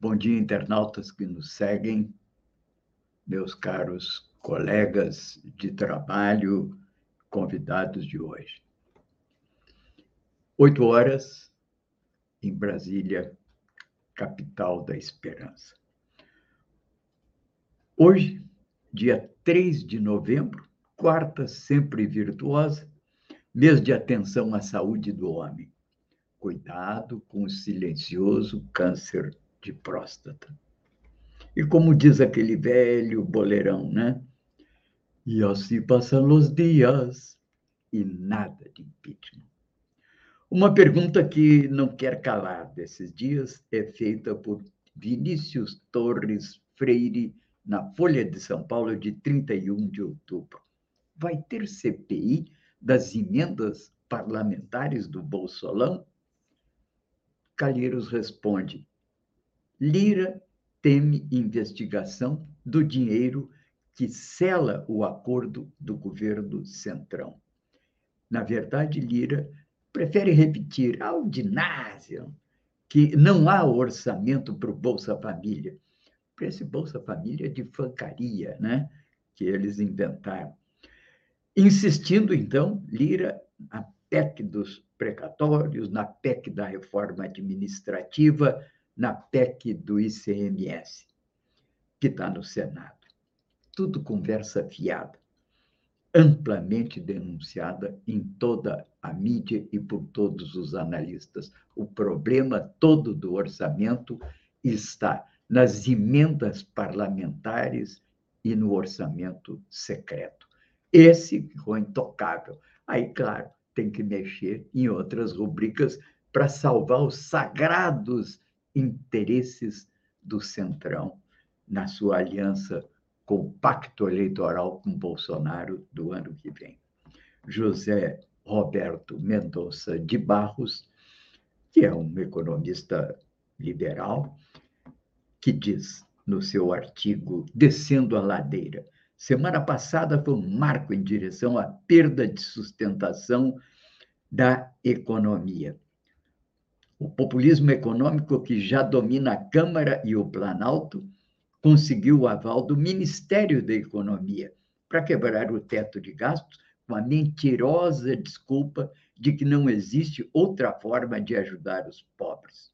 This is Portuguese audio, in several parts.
Bom dia, internautas que nos seguem, meus caros colegas de trabalho, convidados de hoje. Oito horas em Brasília, capital da esperança. Hoje, dia 3 de novembro, quarta sempre virtuosa, mês de atenção à saúde do homem. Cuidado com o silencioso câncer de próstata. E como diz aquele velho boleirão, né? E assim passam os dias e nada de impeachment. Uma pergunta que não quer calar desses dias é feita por Vinícius Torres Freire na Folha de São Paulo de 31 de outubro. Vai ter CPI das emendas parlamentares do Bolsolão? Calheiros responde: Lira teme investigação do dinheiro que sela o acordo do governo Centrão. Na verdade, Lira prefere repetir ao ginásio que não há orçamento para o Bolsa Família. Para esse Bolsa Família de fancaria, né? Que eles inventaram. Insistindo, então, Lira na PEC dos precatórios, na PEC da reforma administrativa, na PEC do ICMS, que está no Senado. Tudo conversa fiada, amplamente denunciada em toda a mídia e por todos os analistas. O problema todo do orçamento está nas emendas parlamentares e no orçamento secreto. Esse ficou intocável. Aí, claro, tem que mexer em outras rubricas para salvar os sagrados interesses do Centrão na sua aliança com o pacto eleitoral com Bolsonaro do ano que vem. José Roberto Mendonça de Barros, que é um economista liberal, que diz no seu artigo Descendo a Ladeira: semana passada foi um marco em direção à perda de sustentação da economia. O populismo econômico que já domina a Câmara e o Planalto conseguiu o aval do Ministério da Economia para quebrar o teto de gastos com a mentirosa desculpa de que não existe outra forma de ajudar os pobres.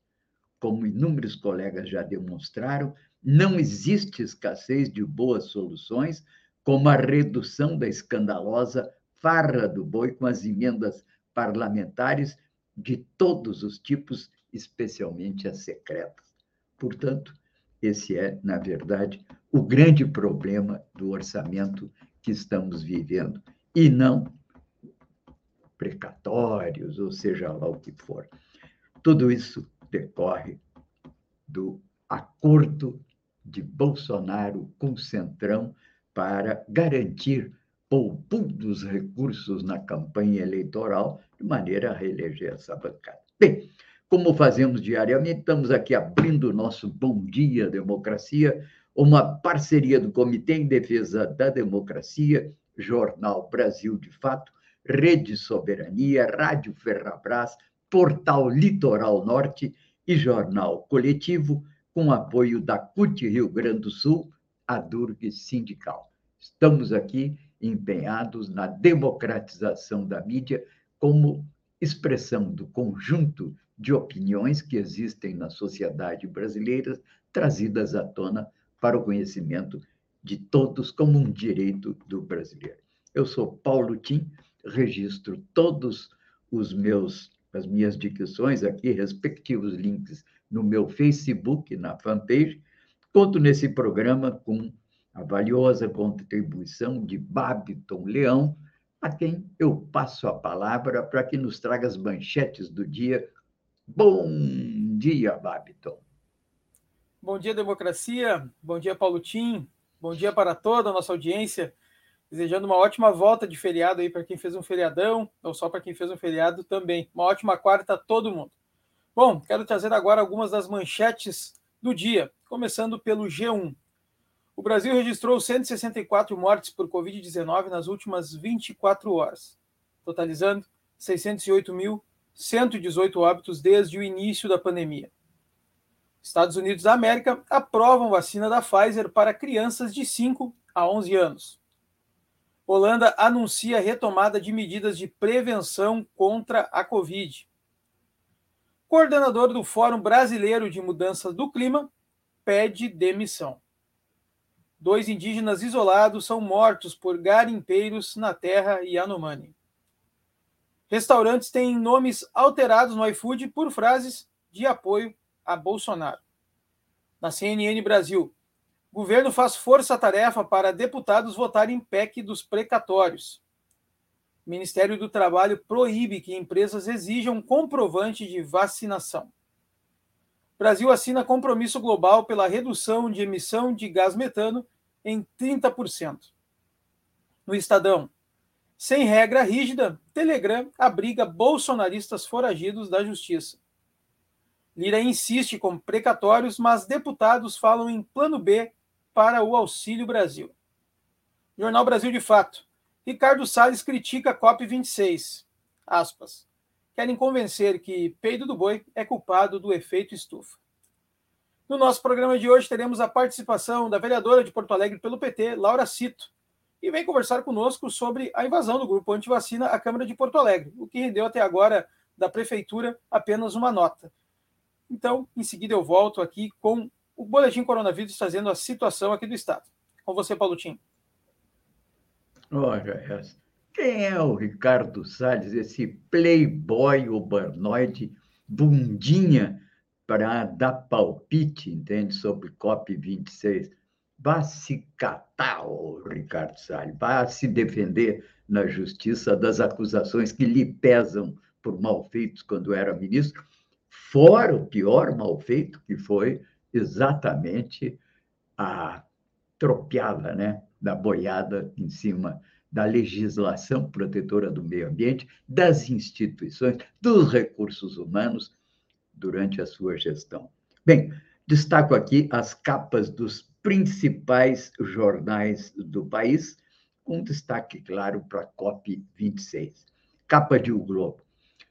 Como inúmeros colegas já demonstraram, não existe escassez de boas soluções, como a redução da escandalosa farra do boi com as emendas parlamentares de todos os tipos, especialmente as secretas. Portanto, esse é, na verdade, o grande problema do orçamento que estamos vivendo, e não precatórios, ou seja lá o que for. Tudo isso decorre do acordo de Bolsonaro com o Centrão para garantir poupou dos recursos na campanha eleitoral de maneira a reeleger essa bancada. Bem, como fazemos diariamente, estamos aqui abrindo o nosso Bom Dia Democracia, uma parceria do Comitê em Defesa da Democracia, Jornal Brasil de Fato, Rede Soberania, Rádio Ferrabras, Portal Litoral Norte e Jornal Coletivo, com apoio da CUT Rio Grande do Sul, a Durg Sindical. Estamos aqui empenhados na democratização da mídia como expressão do conjunto de opiniões que existem na sociedade brasileira, trazidas à tona para o conhecimento de todos como um direito do brasileiro. Eu sou Paulo Tim, registro todos os meus as minhas dicções aqui, respectivos links no meu Facebook, na fanpage. Conto nesse programa com a valiosa contribuição de Babiton Leão, a quem eu passo a palavra para que nos traga as manchetes do dia. Bom dia, Babiton. Bom dia, democracia. Bom dia, Paulo Tim. Bom dia para toda a nossa audiência. Desejando uma ótima volta de feriado aí para quem fez um feriadão, ou só para quem fez um feriado também. Uma ótima quarta a todo mundo. Bom, quero trazer agora algumas das manchetes do dia, começando pelo G1. O Brasil registrou 164 mortes por Covid-19 nas últimas 24 horas, totalizando 608.118 óbitos desde o início da pandemia. Estados Unidos da América aprovam vacina da Pfizer para crianças de 5 a 11 anos. Holanda anuncia retomada de medidas de prevenção contra a Covid. Coordenador do Fórum Brasileiro de Mudanças do Clima pede demissão. Dois indígenas isolados são mortos por garimpeiros na terra Yanomami. Restaurantes têm nomes alterados no iFood por frases de apoio a Bolsonaro. Na CNN Brasil, Governo faz força-tarefa para deputados votarem PEC dos precatórios. Ministério do Trabalho proíbe que empresas exijam comprovante de vacinação. Brasil assina compromisso global pela redução de emissão de gás metano em 30%. No Estadão, sem regra rígida, Telegram abriga bolsonaristas foragidos da justiça. Lira insiste com precatórios, mas deputados falam em plano B para o Auxílio Brasil. Jornal Brasil de Fato. Ricardo Salles critica a COP26. Aspas. Querem convencer que peido do boi é culpado do efeito estufa. No nosso programa de hoje teremos a participação da vereadora de Porto Alegre pelo PT, Laura Cito, e vem conversar conosco sobre a invasão do grupo antivacina à Câmara de Porto Alegre, o que rendeu até agora da prefeitura apenas uma nota. Então, em seguida eu volto aqui com o Boletim Coronavírus trazendo a situação aqui do Estado. Com você, Paulo Tim. Olha essa. Quem é o Ricardo Salles, esse playboy urbanoide, bundinha, para dar palpite, entende, sobre COP26? Vá se catar, Ricardo Salles, vá se defender na justiça das acusações que lhe pesam por malfeitos quando era ministro, fora o pior malfeito que foi exatamente a tropiada, né, da boiada em cima da legislação protetora do meio ambiente, das instituições, dos recursos humanos durante a sua gestão. Bem, destaco aqui as capas dos principais jornais do país, com destaque, claro, para a COP26. Capa de O Globo.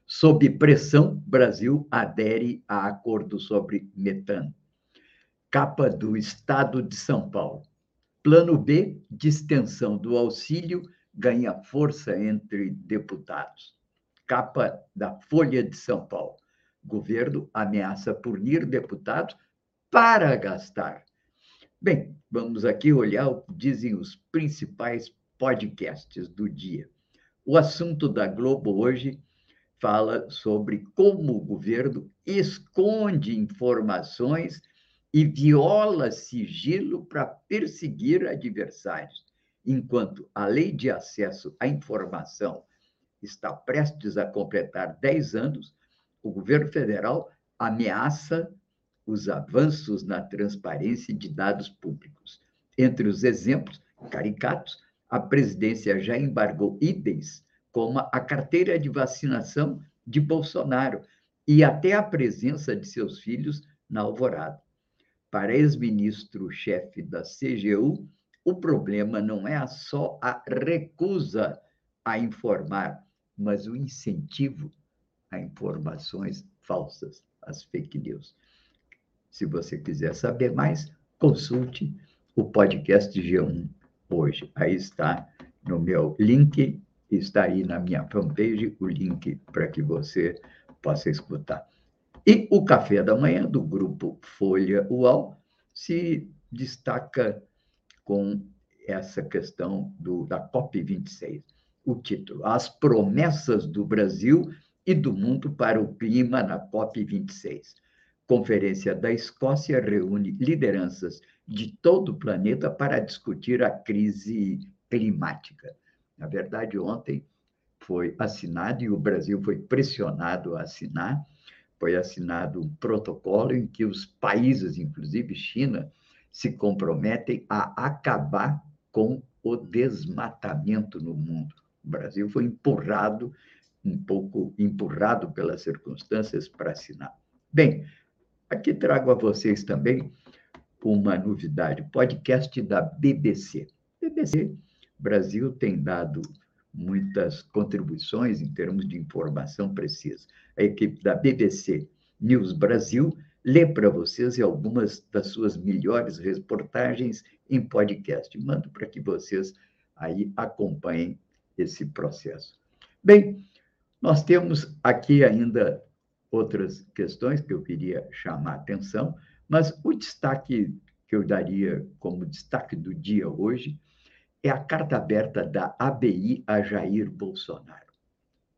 Sob pressão, Brasil adere a acordo sobre metano capa do Estado de São Paulo. Plano B, de extensão do auxílio, ganha força entre deputados. Capa da Folha de São Paulo. Governo ameaça punir deputados para gastar. Bem, vamos aqui olhar o que dizem os principais podcasts do dia. O assunto da Globo hoje fala sobre como o governo esconde informações e viola sigilo para perseguir adversários, enquanto a lei de acesso à informação está prestes a completar 10 anos, o governo federal ameaça os avanços na transparência de dados públicos. Entre os exemplos caricatos, a presidência já embargou itens como a carteira de vacinação de Bolsonaro e até a presença de seus filhos na alvorada. Para ex-ministro-chefe da CGU, o problema não é só a recusa a informar, mas o incentivo a informações falsas, as fake news. Se você quiser saber mais, consulte o podcast G1 hoje. Aí está no meu link, está aí na minha fanpage o link para que você possa escutar. E o café da manhã do grupo Folha UAU se destaca com essa questão do, da COP26. O título: As promessas do Brasil e do mundo para o clima na COP26. Conferência da Escócia reúne lideranças de todo o planeta para discutir a crise climática. Na verdade, ontem foi assinado e o Brasil foi pressionado a assinar foi assinado um protocolo em que os países, inclusive China, se comprometem a acabar com o desmatamento no mundo. O Brasil foi empurrado, um pouco empurrado pelas circunstâncias para assinar. Bem, aqui trago a vocês também uma novidade, podcast da BBC. BBC Brasil tem dado muitas contribuições em termos de informação precisa. A equipe da BBC News Brasil lê para vocês algumas das suas melhores reportagens em podcast. Mando para que vocês aí acompanhem esse processo. Bem, nós temos aqui ainda outras questões que eu queria chamar a atenção, mas o destaque que eu daria como destaque do dia hoje é a carta aberta da ABI a Jair Bolsonaro.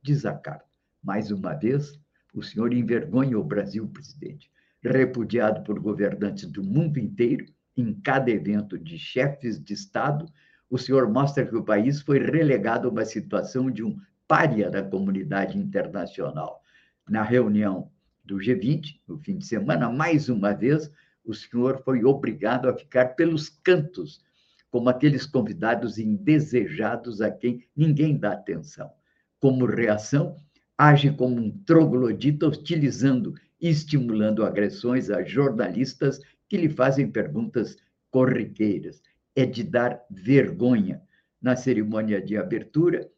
Diz a carta, mais uma vez, o senhor envergonha o Brasil, presidente, repudiado por governantes do mundo inteiro, em cada evento de chefes de Estado, o senhor mostra que o país foi relegado a uma situação de um pária da comunidade internacional. Na reunião do G20, no fim de semana, mais uma vez, o senhor foi obrigado a ficar pelos cantos como aqueles convidados indesejados a quem ninguém dá atenção. Como reação, age como um troglodita, hostilizando e estimulando agressões a jornalistas que lhe fazem perguntas corriqueiras. É de dar vergonha. Na cerimônia de abertura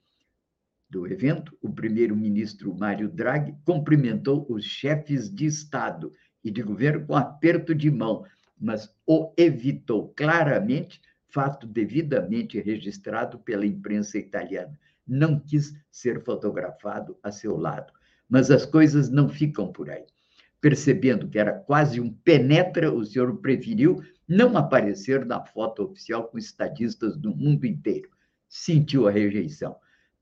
do evento, o primeiro-ministro Mário Draghi cumprimentou os chefes de Estado e de governo com aperto de mão, mas o evitou claramente fato devidamente registrado pela imprensa italiana. Não quis ser fotografado a seu lado. Mas as coisas não ficam por aí. Percebendo que era quase um penetra, o senhor preferiu não aparecer na foto oficial com estadistas do mundo inteiro. Sentiu a rejeição.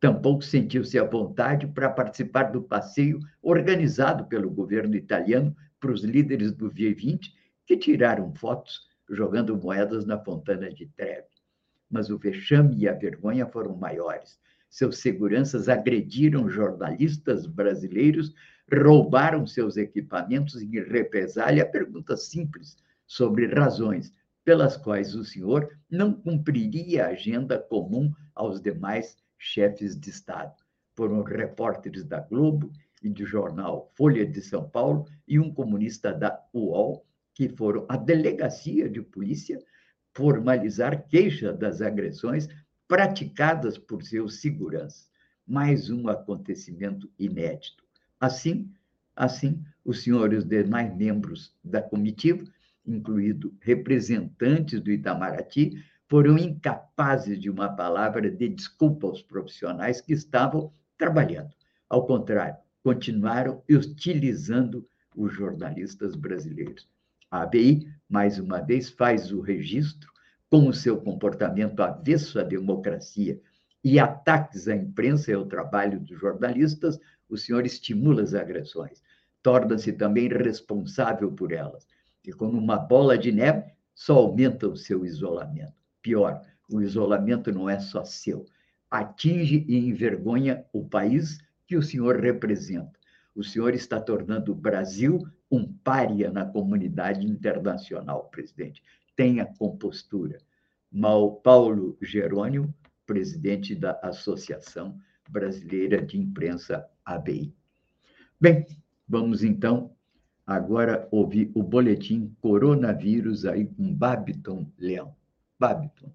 Tampouco sentiu-se à vontade para participar do passeio organizado pelo governo italiano para os líderes do G20, que tiraram fotos jogando moedas na Fontana de Trevi. Mas o vexame e a vergonha foram maiores. Seus seguranças agrediram jornalistas brasileiros, roubaram seus equipamentos em represália a pergunta simples sobre razões pelas quais o senhor não cumpriria a agenda comum aos demais chefes de Estado. Foram repórteres da Globo e do jornal Folha de São Paulo e um comunista da UOL que foram à delegacia de polícia formalizar queixa das agressões praticadas por seus seguranças. Mais um acontecimento inédito. Assim, assim, os senhores demais membros da comitiva, incluído representantes do Itamaraty, foram incapazes de uma palavra de desculpa aos profissionais que estavam trabalhando. Ao contrário, continuaram hostilizando os jornalistas brasileiros. A ABI, mais uma vez, faz o registro com o seu comportamento avesso à democracia e ataques à imprensa e ao trabalho dos jornalistas, o senhor estimula as agressões, torna-se também responsável por elas. E como uma bola de neve, só aumenta o seu isolamento. Pior, o isolamento não é só seu, atinge e envergonha o país que o senhor representa. O senhor está tornando o Brasil um pária na comunidade internacional, presidente. Tenha compostura. Paulo Jerônimo, presidente da Associação Brasileira de Imprensa, ABI. Bem, vamos então agora ouvir o boletim Coronavírus aí com Babiton Leão. Babiton.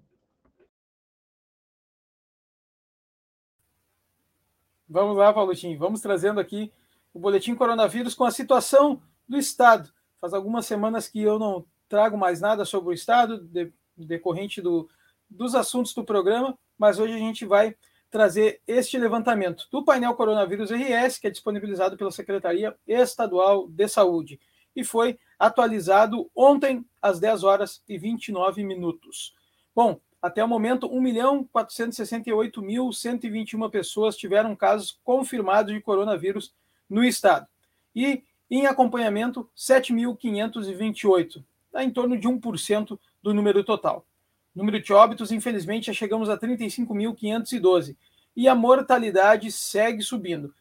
Vamos lá, Paulotinho. Vamos trazendo aqui o boletim coronavírus com a situação do Estado. Faz algumas semanas que eu não trago mais nada sobre o Estado, de, decorrente do, dos assuntos do programa, mas hoje a gente vai trazer este levantamento do painel Coronavírus RS, que é disponibilizado pela Secretaria Estadual de Saúde, e foi atualizado ontem às 10 horas e 29 minutos. Bom, até o momento, 1.468.121 pessoas tiveram casos confirmados de coronavírus no estado. E em acompanhamento, 7.528, dá em torno de 1% do número total. Número de óbitos, infelizmente, já chegamos a 35.512 e a mortalidade segue subindo.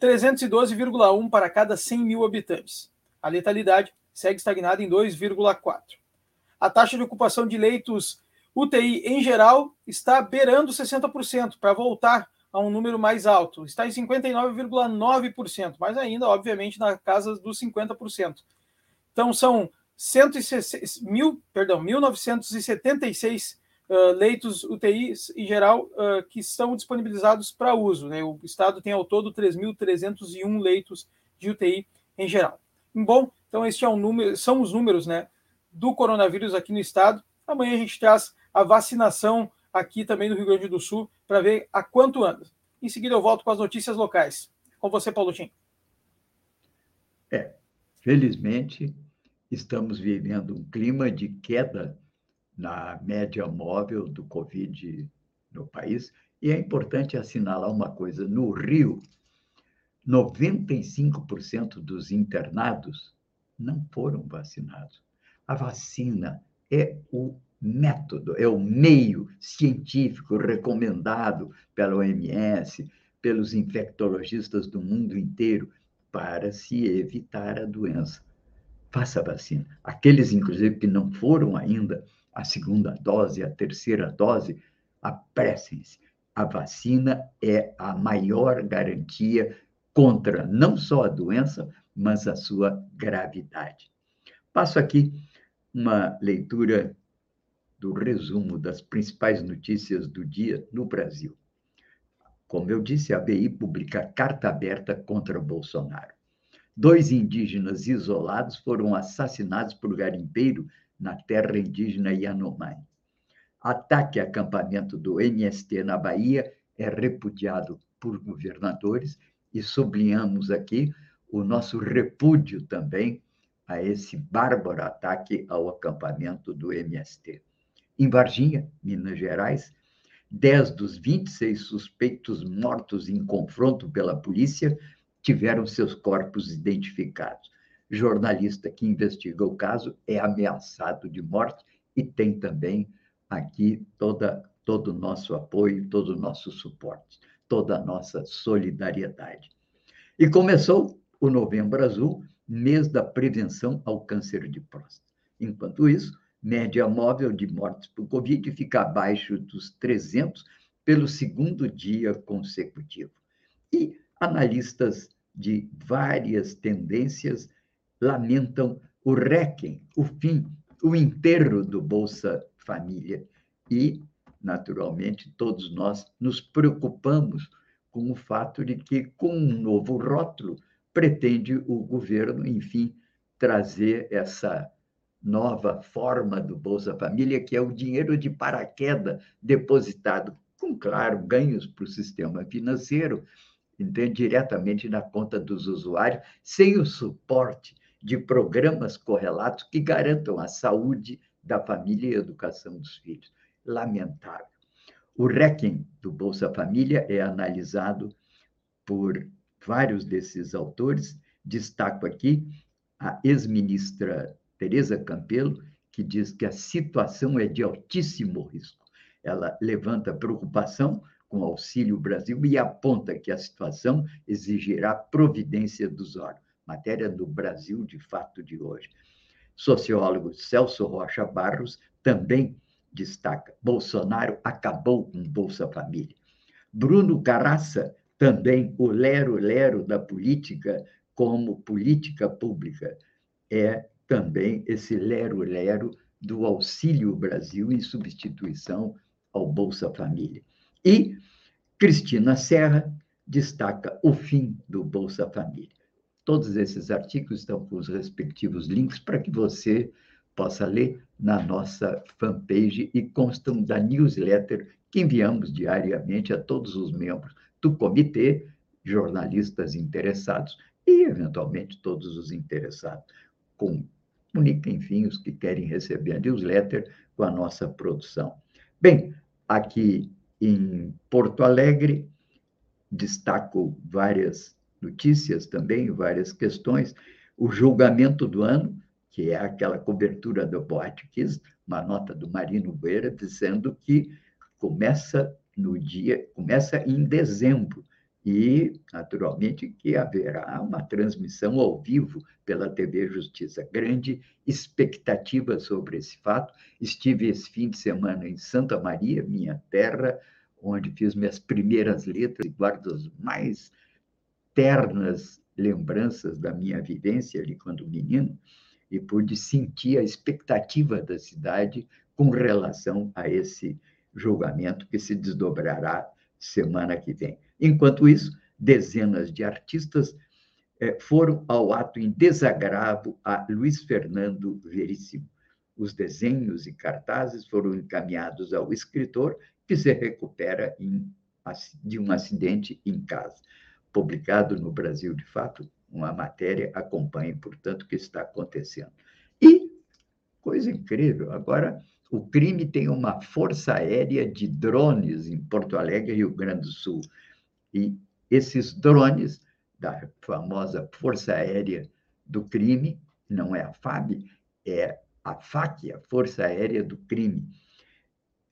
312,1 para cada 100 mil habitantes. A letalidade segue estagnada em 2,4. A taxa de ocupação de leitos UTI em geral está beirando 60% para voltar a um número mais alto. Está em 59,9%, mas ainda, obviamente, na casa dos 50%. Então, são 106, mil, perdão, 1.976 uh, leitos UTI em geral uh, que estão disponibilizados para uso. Né? O Estado tem ao todo 3.301 leitos de UTI em geral. Bom, então este é um número, são os números né, do coronavírus aqui no Estado. Amanhã a gente traz a vacinação aqui também no Rio Grande do Sul para ver a quanto anda. Em seguida eu volto com as notícias locais. Com você, Paulo Tim. É, felizmente estamos vivendo um clima de queda na média móvel do Covid no país. E é importante assinalar uma coisa: no Rio, 95% dos internados não foram vacinados. A vacina é o método, é o meio científico recomendado pela OMS, pelos infectologistas do mundo inteiro, para se evitar a doença. Faça a vacina. Aqueles, inclusive, que não foram ainda a segunda dose, a terceira dose, apressem-se. A vacina é a maior garantia contra não só a doença, mas a sua gravidade. Passo aqui uma leitura do resumo das principais notícias do dia no Brasil. Como eu disse, a BI publica carta aberta contra Bolsonaro. Dois indígenas isolados foram assassinados por garimpeiro na terra indígena Yanomami. Ataque a acampamento do MST na Bahia é repudiado por governadores e sublinhamos aqui o nosso repúdio também a esse bárbaro ataque ao acampamento do MST. Em Varginha, Minas Gerais, 10 dos 26 suspeitos mortos em confronto pela polícia tiveram seus corpos identificados. Jornalista que investiga o caso é ameaçado de morte e tem também aqui toda, todo o nosso apoio, todo o nosso suporte, toda a nossa solidariedade. E começou o Novembro Azul, mês da prevenção ao câncer de próstata. Enquanto isso, média móvel de mortes por Covid fica abaixo dos 300 pelo segundo dia consecutivo. E analistas de várias tendências lamentam o requiem, o fim, o enterro do Bolsa Família. E, naturalmente, todos nós nos preocupamos com o fato de que, com um novo rótulo, pretende o governo, enfim, trazer essa nova forma do Bolsa Família, que é o dinheiro de paraquedas depositado, com, claro, ganhos para o sistema financeiro, entende? diretamente na conta dos usuários, sem o suporte de programas correlatos que garantam a saúde da família e a educação dos filhos. Lamentável. O RECM do Bolsa Família é analisado por vários desses autores. Destaco aqui a ex-ministra Tereza Campelo, que diz que a situação é de altíssimo risco. Ela levanta preocupação com o Auxílio Brasil e aponta que a situação exigirá providência dos órgãos. Matéria do Brasil de fato de hoje. Sociólogo Celso Rocha Barros também destaca: Bolsonaro acabou com Bolsa Família. Bruno Caraça, também o lero-lero da política como política pública, é também esse lero-lero do Auxílio Brasil em substituição ao Bolsa Família. E Cristina Serra destaca o fim do Bolsa Família. Todos esses artigos estão com os respectivos links para que você possa ler na nossa fanpage e constam da newsletter que enviamos diariamente a todos os membros do comitê, jornalistas interessados e, eventualmente, todos os interessados. Comuniquem, enfim, os que querem receber a newsletter com a nossa produção. Bem, aqui em Porto Alegre, destaco várias notícias também, várias questões. O julgamento do ano, que é aquela cobertura do Boate Kiss, uma nota do Marino Beira dizendo que começa no dia, começa em dezembro E, naturalmente, que haverá uma transmissão ao vivo pela TV Justiça. Grande expectativa sobre esse fato. Estive esse fim de semana em Santa Maria, minha terra, onde fiz minhas primeiras letras e guardo as mais ternas lembranças da minha vivência ali quando menino e pude sentir a expectativa da cidade com relação a esse julgamento que se desdobrará semana que vem. Enquanto isso, dezenas de artistas eh, foram ao ato em desagravo a Luiz Fernando Veríssimo. Os desenhos e cartazes foram encaminhados ao escritor, que se recupera em, de um acidente em casa. Publicado no Brasil de Fato, uma matéria acompanhe, portanto, o que está acontecendo. E, coisa incrível, agora o crime tem uma força aérea de drones em Porto Alegre, Rio Grande do Sul. E esses drones da famosa Força Aérea do Crime, não é a FAB, é a FAC, a Força Aérea do Crime.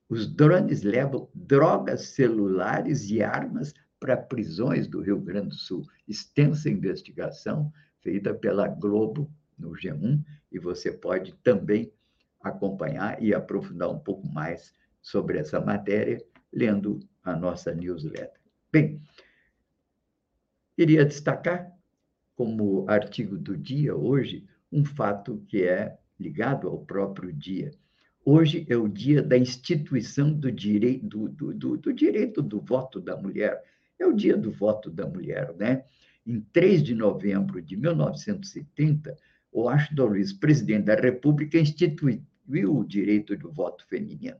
Os drones levam drogas celulares e armas para prisões do Rio Grande do Sul. Extensa investigação feita pela Globo no G1 e você pode também acompanhar e aprofundar um pouco mais sobre essa matéria lendo a nossa newsletter. Bem, queria destacar como artigo do dia hoje um fato que é ligado ao próprio dia. Hoje é o dia da instituição do direito do, do, do, do direito do voto da mulher. É o dia do voto da mulher, né? Em 3 de novembro de 1930, Washington Luiz, presidente da República, instituiu o direito do voto feminino.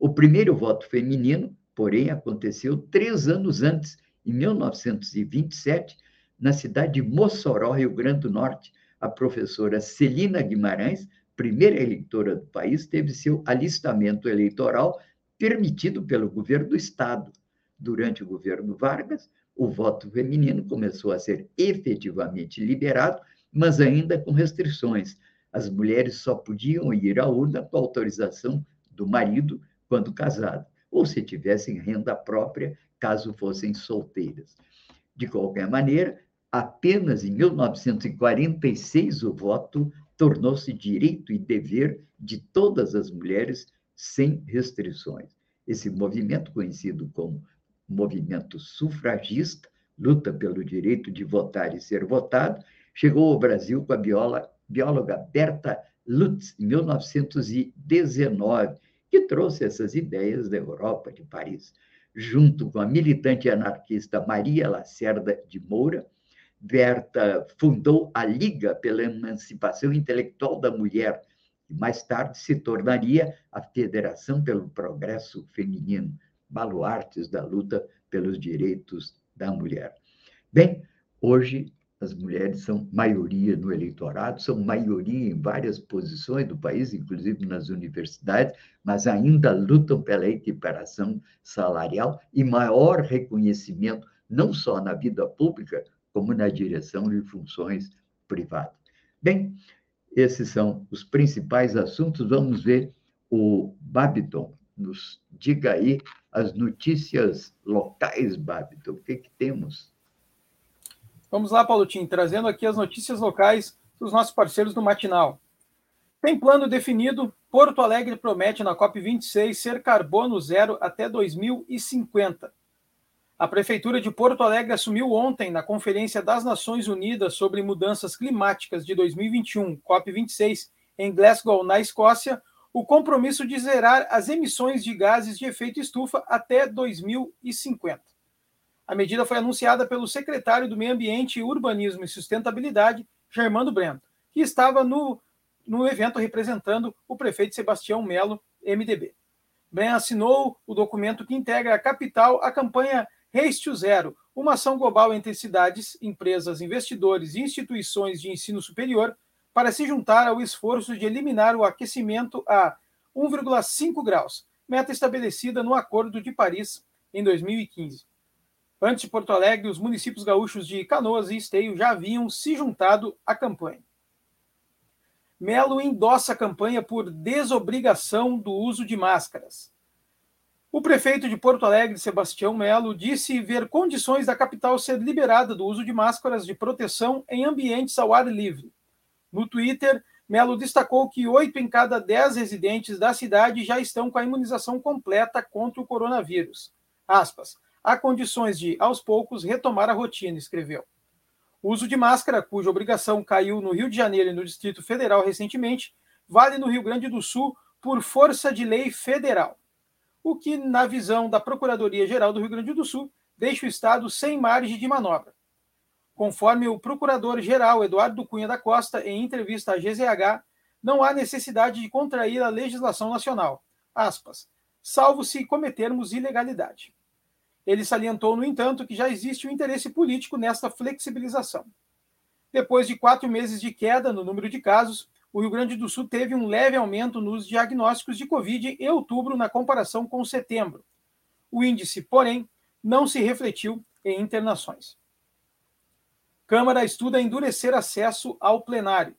O primeiro voto feminino, porém, aconteceu três anos antes, em 1927, na cidade de Mossoró, Rio Grande do Norte. A professora Celina Guimarães, primeira eleitora do país, teve seu alistamento eleitoral permitido pelo governo do Estado. Durante o governo Vargas, o voto feminino começou a ser efetivamente liberado, mas ainda com restrições. As mulheres só podiam ir à urna com autorização do marido quando casado, ou se tivessem renda própria, caso fossem solteiras. De qualquer maneira, apenas em 1946 o voto tornou-se direito e dever de todas as mulheres sem restrições. Esse movimento, conhecido como movimento sufragista, luta pelo direito de votar e ser votado, chegou ao Brasil com a bióloga Berta Lutz, em 1919, que trouxe essas ideias da Europa, de Paris. Junto com a militante anarquista Maria Lacerda de Moura, Berta fundou a Liga pela Emancipação Intelectual da Mulher, e mais tarde se tornaria a Federação pelo Progresso Feminino, baluartes da luta pelos direitos da mulher. Bem, hoje as mulheres são maioria no eleitorado, são maioria em várias posições do país, inclusive nas universidades, mas ainda lutam pela equiparação salarial e maior reconhecimento, não só na vida pública, como na direção de funções privadas. Bem, esses são os principais assuntos. Vamos ver o Babiton. Nos diga aí as notícias locais, Babiton. O que, que temos? Vamos lá, Paulo Tim, trazendo aqui as notícias locais dos nossos parceiros do Matinal. Tem plano definido, Porto Alegre promete na COP26 ser carbono zero até 2050. A Prefeitura de Porto Alegre assumiu ontem, na Conferência das Nações Unidas sobre Mudanças Climáticas de 2021, COP26, em Glasgow, na Escócia, o compromisso de zerar as emissões de gases de efeito estufa até 2050. A medida foi anunciada pelo secretário do Meio Ambiente, Urbanismo e Sustentabilidade, Germando Brento, que estava no, no evento representando o prefeito Sebastião Melo, MDB. Brent assinou o documento que integra a capital à campanha Race Zero, uma ação global entre cidades, empresas, investidores e instituições de ensino superior para se juntar ao esforço de eliminar o aquecimento a 1,5 graus, meta estabelecida no Acordo de Paris em 2015. Antes de Porto Alegre, os municípios gaúchos de Canoas e Esteio já haviam se juntado à campanha. Melo endossa a campanha por desobrigação do uso de máscaras. O prefeito de Porto Alegre, Sebastião Melo, disse ver condições da capital ser liberada do uso de máscaras de proteção em ambientes ao ar livre. No Twitter, Melo destacou que oito em cada dez residentes da cidade já estão com a imunização completa contra o coronavírus. Aspas. Há condições de, aos poucos, retomar a rotina, escreveu. O uso de máscara, cuja obrigação caiu no Rio de Janeiro e no Distrito Federal recentemente, vale no Rio Grande do Sul por força de lei federal o que, na visão da Procuradoria-Geral do Rio Grande do Sul, deixa o Estado sem margem de manobra. Conforme o Procurador-Geral Eduardo Cunha da Costa, em entrevista à GZH, não há necessidade de contrair a legislação nacional, aspas, salvo se cometermos ilegalidade. Ele salientou, no entanto, que já existe um interesse político nesta flexibilização. Depois de quatro meses de queda no número de casos, o Rio Grande do Sul teve um leve aumento nos diagnósticos de Covid em outubro na comparação com setembro. O índice, porém, não se refletiu em internações. Câmara estuda endurecer acesso ao plenário.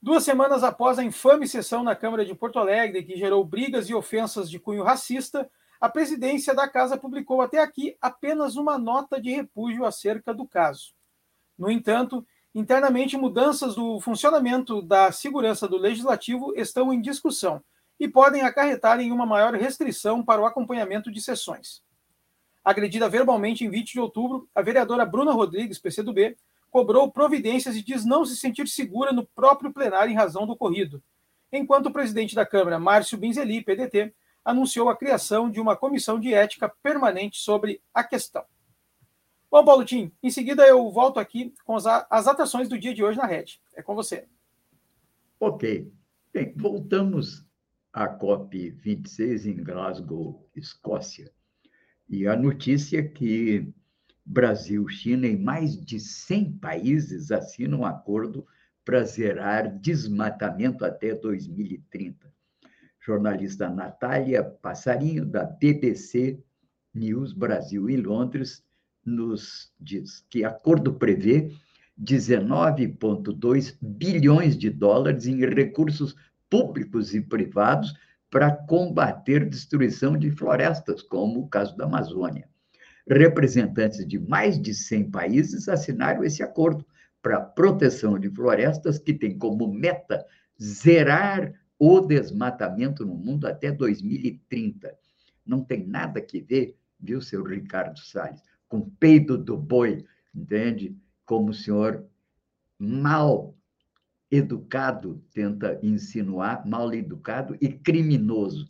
Duas semanas após a infame sessão na Câmara de Porto Alegre, que gerou brigas e ofensas de cunho racista, a presidência da casa publicou até aqui apenas uma nota de repúdio acerca do caso. No entanto, Internamente, mudanças do funcionamento da segurança do legislativo estão em discussão e podem acarretar em uma maior restrição para o acompanhamento de sessões. Agredida verbalmente em 20 de outubro, a vereadora Bruna Rodrigues, PCdoB, cobrou providências e diz não se sentir segura no próprio plenário em razão do ocorrido, enquanto o presidente da Câmara, Márcio Binzeli, PDT, anunciou a criação de uma comissão de ética permanente sobre a questão. Bom, Paulo Tim, em seguida eu volto aqui com as, atrações do dia de hoje na rede. É com você. Ok. Bem, voltamos à COP26 em Glasgow, Escócia. E a notícia é que Brasil, China e mais de 100 países assinam um acordo para zerar desmatamento até 2030. Jornalista Natália Passarinho, da BBC News Brasil em Londres, nos diz que acordo prevê 19,2 bilhões de dólares em recursos públicos e privados para combater destruição de florestas, como o caso da Amazônia. Representantes de mais de 100 países assinaram esse acordo para proteção de florestas, que tem como meta zerar o desmatamento no mundo até 2030. Não tem nada que ver, viu, seu Ricardo Salles, com peido do boi, entende? Como o senhor mal educado tenta insinuar, mal educado e criminoso.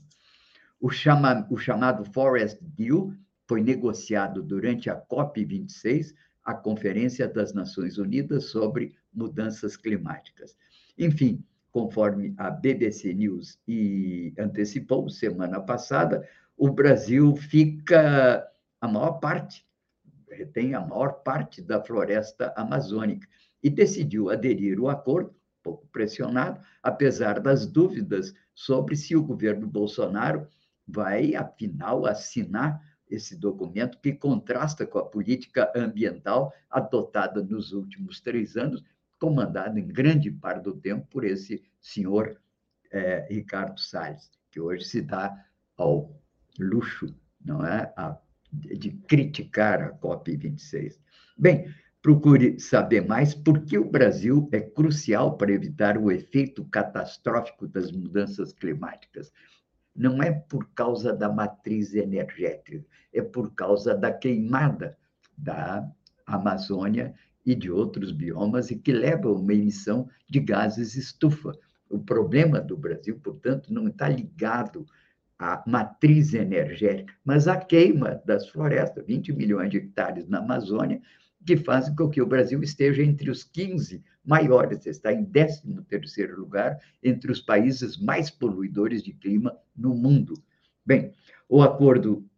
O, chama, o chamado Forest Deal foi negociado durante a COP26, a Conferência das Nações Unidas sobre Mudanças Climáticas. Enfim, conforme a BBC News e antecipou semana passada, o Brasil fica a maior parte retém a maior parte da floresta amazônica, e decidiu aderir ao acordo, pouco pressionado, apesar das dúvidas sobre se o governo Bolsonaro vai, afinal, assinar esse documento que contrasta com a política ambiental adotada nos últimos três anos, comandada em grande parte do tempo por esse senhor é, Ricardo Salles, que hoje se dá ao luxo, não é, a de criticar a COP26. Bem, procure saber mais por que o Brasil é crucial para evitar o efeito catastrófico das mudanças climáticas. Não é por causa da matriz energética, é por causa da queimada da Amazônia e de outros biomas e que leva a uma emissão de gases estufa. O problema do Brasil, portanto, não está ligado a matriz energética, mas a queima das florestas, 20 milhões de hectares na Amazônia, que fazem com que o Brasil esteja entre os 15 maiores, está em 13º lugar entre os países mais poluidores de clima no mundo. Bem, o acordo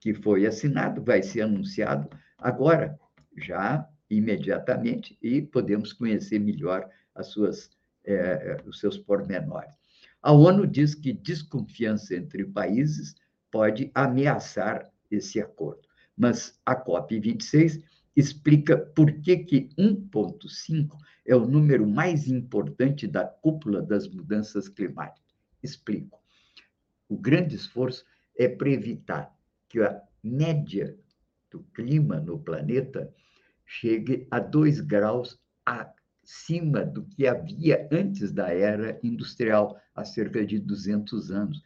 que foi assinado vai ser anunciado agora, já imediatamente, e podemos conhecer melhor as suas, eh, os seus pormenores. A ONU diz que desconfiança entre países pode ameaçar esse acordo, mas a COP26 explica por que, que 1,5 é o número mais importante da cúpula das mudanças climáticas. Explico. O grande esforço é para evitar que a média do clima no planeta chegue a 2 graus acima do que havia antes da era industrial, há cerca de 200 anos.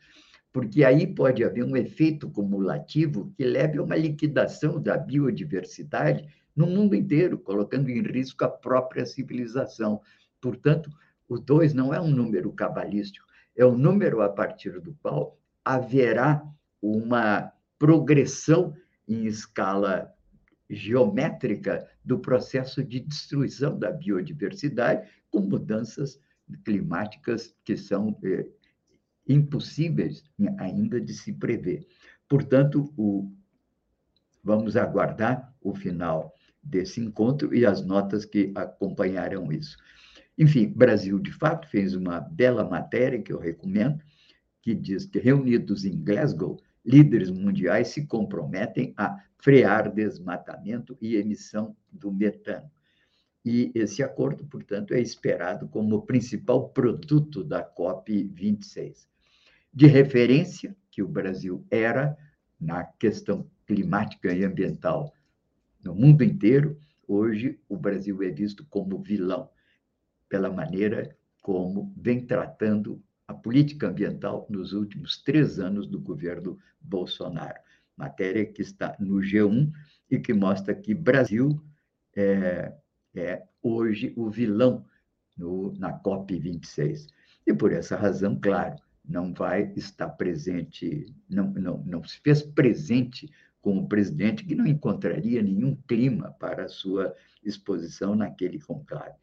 Porque aí pode haver um efeito cumulativo que leve a uma liquidação da biodiversidade no mundo inteiro, colocando em risco a própria civilização. Portanto, o 2 não é um número cabalístico, é um número a partir do qual haverá uma progressão em escala geométrica do processo de destruição da biodiversidade, com mudanças climáticas que são é, impossíveis ainda de se prever. Portanto, o, vamos aguardar o final desse encontro e as notas que acompanharam isso. Enfim, Brasil, de fato, fez uma bela matéria que eu recomendo, que diz que reunidos em Glasgow, líderes mundiais se comprometem a frear desmatamento e emissão do metano. E esse acordo, portanto, é esperado como o principal produto da COP26. De referência, que o Brasil era na questão climática e ambiental no mundo inteiro, hoje o Brasil é visto como vilão, pela maneira como vem tratando a política ambiental nos últimos três anos do governo Bolsonaro. Matéria que está no G1 e que mostra que Brasil é, é hoje o vilão no, na COP26. E por essa razão, claro, não vai estar presente, não, não, não se fez presente como presidente, que não encontraria nenhum clima para a sua exposição naquele conclave.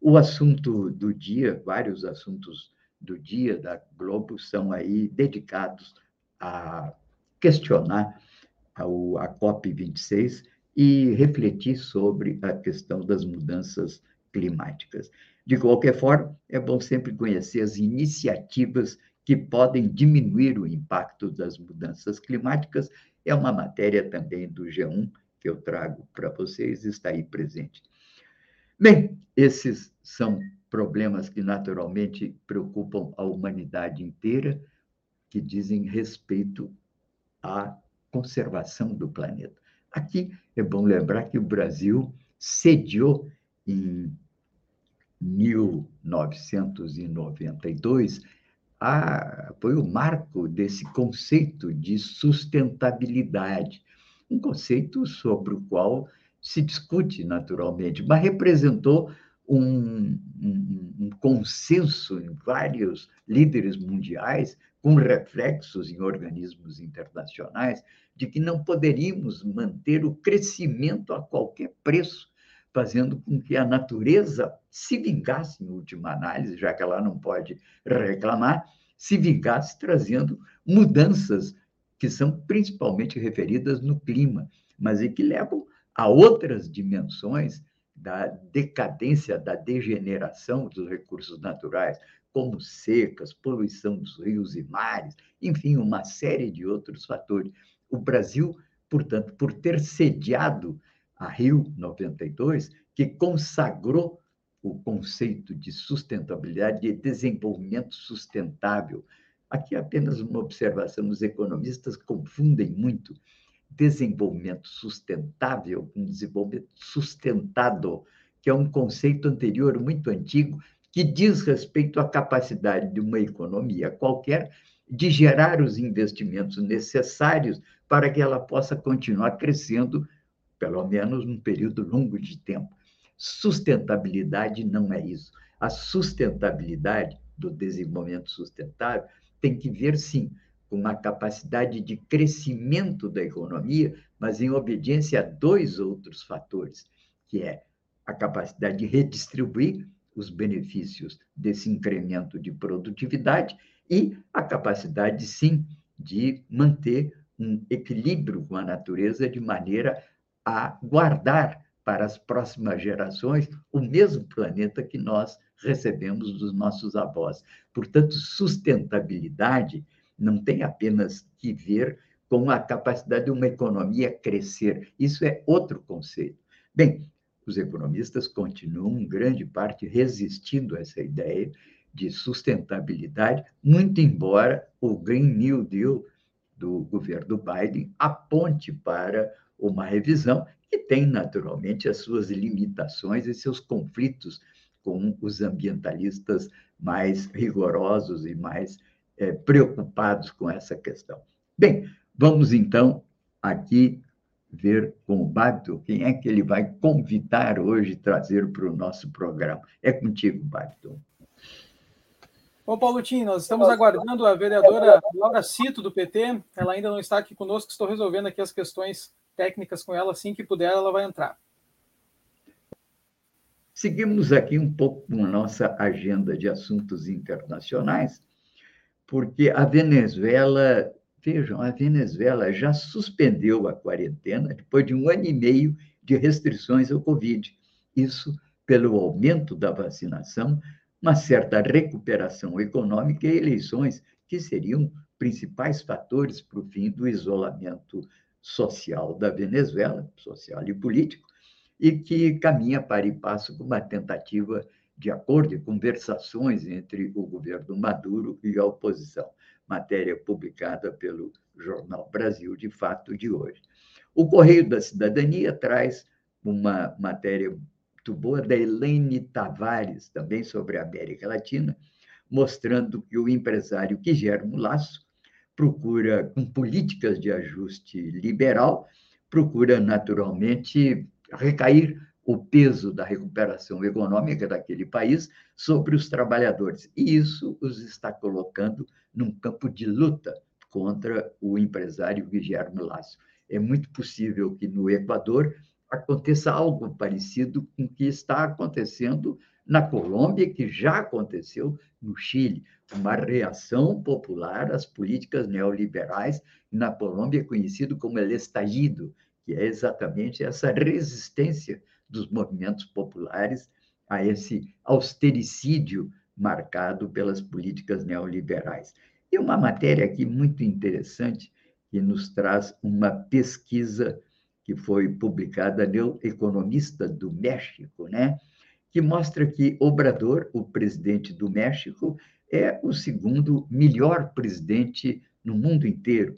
O assunto do dia, vários assuntos do dia da Globo são aí dedicados a questionar a, a COP26 e refletir sobre a questão das mudanças climáticas. De qualquer forma, é bom sempre conhecer as iniciativas que podem diminuir o impacto das mudanças climáticas. É uma matéria também do G1 que eu trago para vocês, está aí presente. Bem, esses são problemas que naturalmente preocupam a humanidade inteira, que dizem respeito à conservação do planeta. Aqui é bom lembrar que o Brasil sediou em 1992 a, foi o marco desse conceito de sustentabilidade, um conceito sobre o qual se discute naturalmente, mas representou um, um, um consenso em vários líderes mundiais, com reflexos em organismos internacionais, de que não poderíamos manter o crescimento a qualquer preço, fazendo com que a natureza se vingasse, em última análise, já que ela não pode reclamar, se vingasse trazendo mudanças que são principalmente referidas no clima, mas e que levam a outras dimensões da decadência, da degeneração dos recursos naturais, como secas, poluição dos rios e mares, enfim, uma série de outros fatores. O Brasil, portanto, por ter sediado a Rio 92, que consagrou o conceito de sustentabilidade e desenvolvimento sustentável. Aqui apenas uma observação: os economistas confundem muito desenvolvimento sustentável com desenvolvimento sustentado, que é um conceito anterior muito antigo que diz respeito à capacidade de uma economia qualquer de gerar os investimentos necessários para que ela possa continuar crescendo, pelo menos num período longo de tempo. Sustentabilidade não é isso. A sustentabilidade do desenvolvimento sustentável tem que ver, sim, com uma capacidade de crescimento da economia, mas em obediência a dois outros fatores, que é a capacidade de redistribuir os benefícios desse incremento de produtividade e a capacidade, sim, de manter um equilíbrio com a natureza de maneira a guardar para as próximas gerações o mesmo planeta que nós recebemos dos nossos avós. Portanto, sustentabilidade não tem apenas que ver com a capacidade de uma economia crescer. Isso é outro conceito. Bem, os economistas continuam, em grande parte, resistindo a essa ideia de sustentabilidade, muito embora o Green New Deal do governo Biden aponte para uma revisão que tem, naturalmente, as suas limitações e seus conflitos com os ambientalistas mais rigorosos e mais é, preocupados com essa questão. Bem, vamos então aqui ver com o Babito quem é que ele vai convidar hoje, trazer para o nosso programa. É contigo, Babito. Bom, Paulo Tim, nós estamos aguardando a vereadora Laura Cito, do PT. Ela ainda não está aqui conosco, estou resolvendo aqui as questões técnicas com ela. Assim que puder, ela vai entrar. Seguimos aqui um pouco com nossa agenda de assuntos internacionais, porque a Venezuela, vejam, a Venezuela já suspendeu a quarentena depois de um ano e meio de restrições ao Covid. Isso pelo aumento da vacinação, uma certa recuperação econômica e eleições, que seriam principais fatores para o fim do isolamento social da Venezuela, social e político, e que caminha para e passo com uma tentativa de acordo e conversações entre o governo Maduro e a oposição. Matéria publicada pelo Jornal Brasil de Fato de hoje. O Correio da Cidadania traz uma matéria muito boa da Elaine Tavares, também sobre a América Latina, mostrando que o empresário Guilherme Laço procura, com políticas de ajuste liberal, procura naturalmente recair o peso da recuperação econômica daquele país sobre os trabalhadores. E isso os está colocando num campo de luta contra o empresário Guilherme Lasso. É muito possível que no Equador aconteça algo parecido com o que está acontecendo na Colômbia, que já aconteceu no Chile, uma reação popular às políticas neoliberais, na Colômbia conhecido como el estallido, que é exatamente essa resistência dos movimentos populares a esse austericídio marcado pelas políticas neoliberais. E uma matéria aqui muito interessante que nos traz uma pesquisa que foi publicada no Economista do México, né? que mostra que Obrador, o presidente do México, é o segundo melhor presidente no mundo inteiro.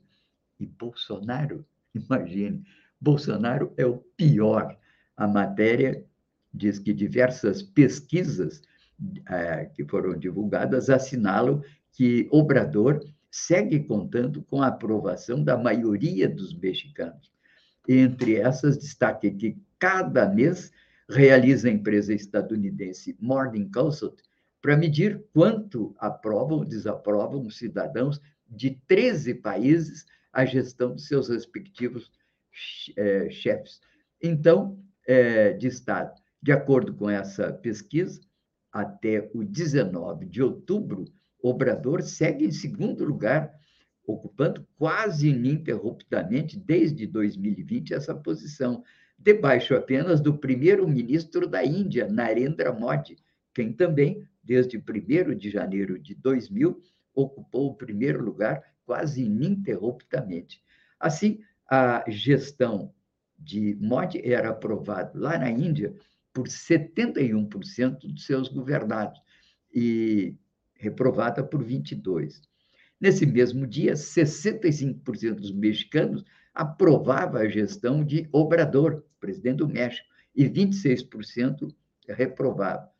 E Bolsonaro, imagine, Bolsonaro é o pior. A matéria diz que diversas pesquisas é, que foram divulgadas assinalam que Obrador segue contando com a aprovação da maioria dos mexicanos. Entre essas, destaque que cada mês realiza a empresa estadunidense Morning Consult para medir quanto aprovam ou desaprovam os cidadãos de 13 países a gestão de seus respectivos é, chefes. Então, é, de Estado, de acordo com essa pesquisa, até o 19 de outubro, Obrador segue em segundo lugar, ocupando quase ininterruptamente, desde 2020, essa posição, debaixo apenas do primeiro-ministro da Índia, Narendra Modi, quem também, desde 1 de janeiro de 2000, ocupou o primeiro lugar quase ininterruptamente. Assim, a gestão de Modi era aprovada lá na Índia por 71% dos seus governados e reprovada por 22%. Nesse mesmo dia, 65% dos mexicanos aprovava a gestão de Obrador, presidente do México, e 26% reprovava.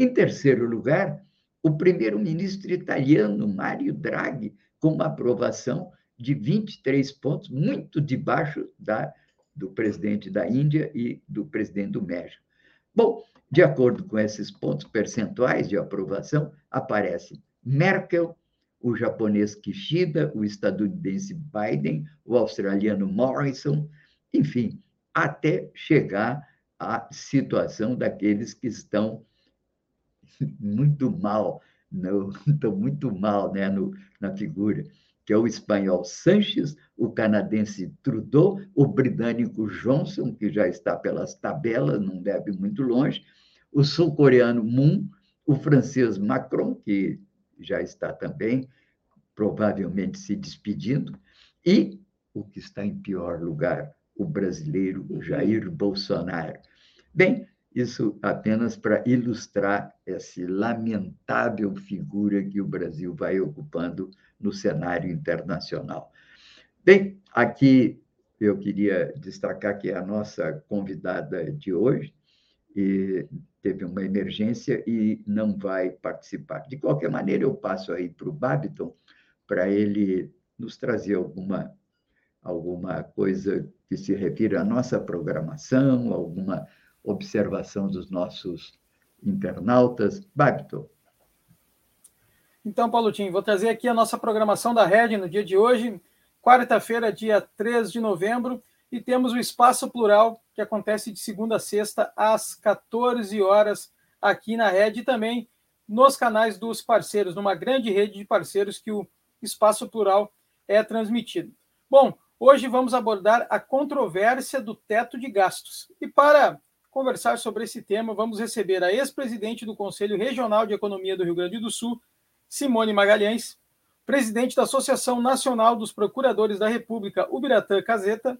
Em terceiro lugar, o primeiro-ministro italiano, Mário Draghi, com uma aprovação de 23 pontos, muito debaixo da, do presidente da Índia e do presidente do México. Bom, de acordo com esses pontos percentuais de aprovação, aparecem Merkel, o japonês Kishida, o estadunidense Biden, o australiano Morrison, enfim, até chegar à situação daqueles que estão muito mal, no, estão muito mal né, no, na figura, que é o espanhol Sanches, o canadense Trudeau, o britânico Johnson, que já está pelas tabelas, não deve muito longe, o sul-coreano Moon, o francês Macron, que já está também provavelmente se despedindo, e o que está em pior lugar, o brasileiro Jair Bolsonaro. Bem, isso apenas para ilustrar essa lamentável figura que o Brasil vai ocupando no cenário internacional. Bem, aqui eu queria destacar que é a nossa convidada de hoje teve uma emergência e não vai participar. De qualquer maneira, eu passo aí para o Babiton para ele nos trazer alguma, alguma coisa que se refira à nossa programação, alguma observação dos nossos internautas. Babiton. Então, Paulo Tim, vou trazer aqui a nossa programação da Rede no dia de hoje, quarta-feira, dia 3 de novembro, e temos o Espaço Plural, que acontece de segunda a sexta, às 14 horas, aqui na Rede e também nos canais dos parceiros, numa grande rede de parceiros que o Espaço Plural é transmitido. Bom, hoje vamos abordar a controvérsia do teto de gastos. E para conversar sobre esse tema, vamos receber a ex-presidente do Conselho Regional de Economia do Rio Grande do Sul, Simone Magalhães, presidente da Associação Nacional dos Procuradores da República, Ubiratã Caseta,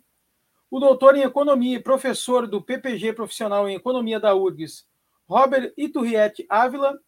o doutor em Economia e professor do PPG Profissional em Economia da URGS, Robert Iturriete Ávila,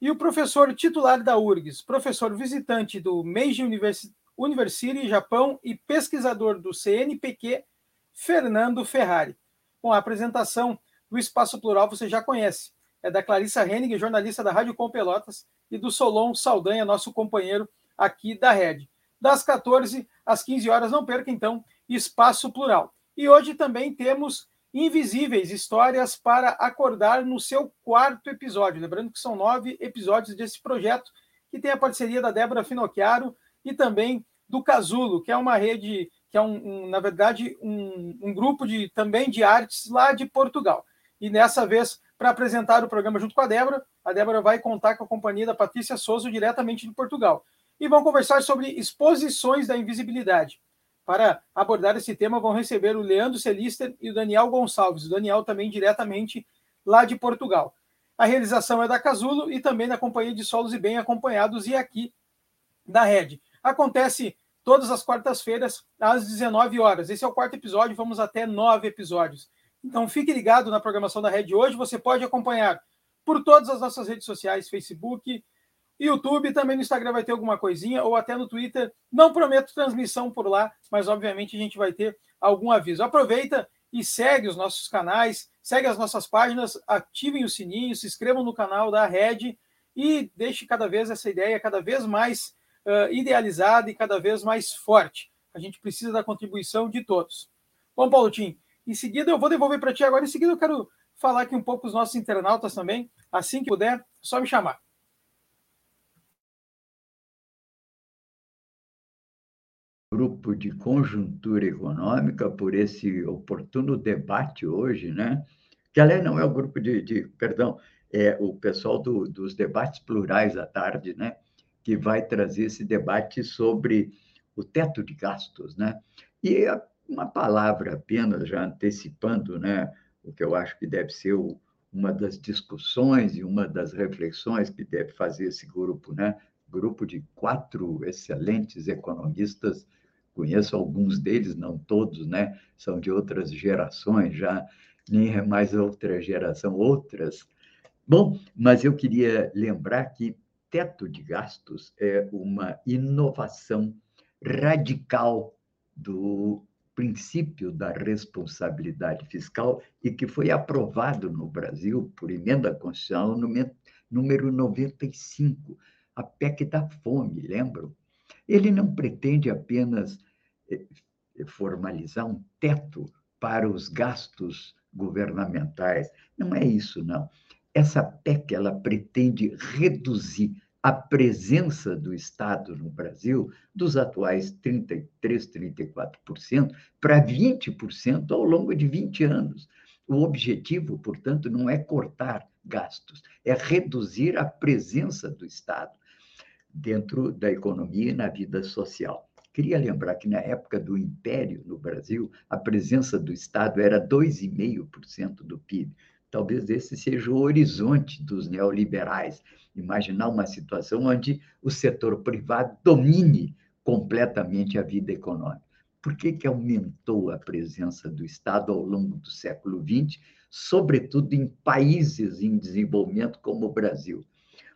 e o professor titular da URGS, professor visitante do Meiji University Japão e pesquisador do CNPq, Fernando Ferrari. Com a apresentação do Espaço Plural você já conhece. É da Clarissa Hennig, jornalista da Rádio Com Pelotas, e do Solon Saldanha, nosso companheiro aqui da Rede. Das 14 às 15 horas, não perca então Espaço Plural. E hoje também temos Invisíveis, histórias para acordar no seu quarto episódio. Lembrando que são nove episódios desse projeto, que tem a parceria da Débora Finocchiaro e também do Casulo, que é uma rede, que é, um, um na verdade, um, um, grupo de também de artes lá de Portugal. E dessa vez, para apresentar o programa junto com a Débora, a Débora vai contar com a companhia da Patrícia Souza, diretamente de Portugal. E vão conversar sobre exposições da invisibilidade. Para abordar esse tema, vão receber o Leandro Celister e o Daniel Gonçalves. O Daniel também diretamente lá de Portugal. A realização é da Casulo e também da Companhia de Solos e Bem Acompanhados e aqui da Rede. Acontece todas as quartas-feiras, às 19 horas. Esse é o quarto episódio, vamos até nove episódios. Então fique ligado na programação da Rede hoje. Você pode acompanhar por todas as nossas redes sociais, Facebook, YouTube, também no Instagram vai ter alguma coisinha, ou até no Twitter. Não prometo transmissão por lá, mas obviamente a gente vai ter algum aviso. Aproveita e segue os nossos canais, segue as nossas páginas, ativem o sininho, se inscrevam no canal da Red e deixe cada vez essa ideia cada vez mais uh, idealizada e cada vez mais forte. A gente precisa da contribuição de todos. Bom, Paulo Tim, em seguida eu vou devolver para ti agora, em seguida eu quero falar aqui um pouco com os nossos internautas também. Assim que puder, só me chamar. grupo de conjuntura econômica por esse oportuno debate hoje, né? Que, aliás, não é o grupo de, de perdão, é o pessoal do, dos debates plurais à tarde, né? Que vai trazer esse debate sobre o teto de gastos, né? E uma palavra apenas, já antecipando, né? O que eu acho que deve ser o, uma das discussões e uma das reflexões que deve fazer esse grupo, né? Grupo de quatro excelentes economistas conheço alguns deles, não todos, né? São de outras gerações já, nem é mais outra geração, outras. Bom, mas eu queria lembrar que teto de gastos é uma inovação radical do princípio da responsabilidade fiscal e que foi aprovado no Brasil por emenda constitucional número 95, a PEC da fome, lembram? Ele não pretende apenas eh, formalizar um teto para os gastos governamentais. Não é isso, não. Essa PEC ela pretende reduzir a presença do Estado no Brasil dos atuais 33, 34% para 20% ao longo de 20 anos. O objetivo, portanto, não é cortar gastos, é reduzir a presença do Estado dentro da economia e na vida social. Queria lembrar que na época do Império no Brasil, a presença do Estado era 2,5% do PIB. Talvez esse seja o horizonte dos neoliberais. Imaginar uma situação onde o setor privado domine completamente a vida econômica. Por que, que aumentou a presença do Estado ao longo do século XX, sobretudo em países em desenvolvimento como o Brasil?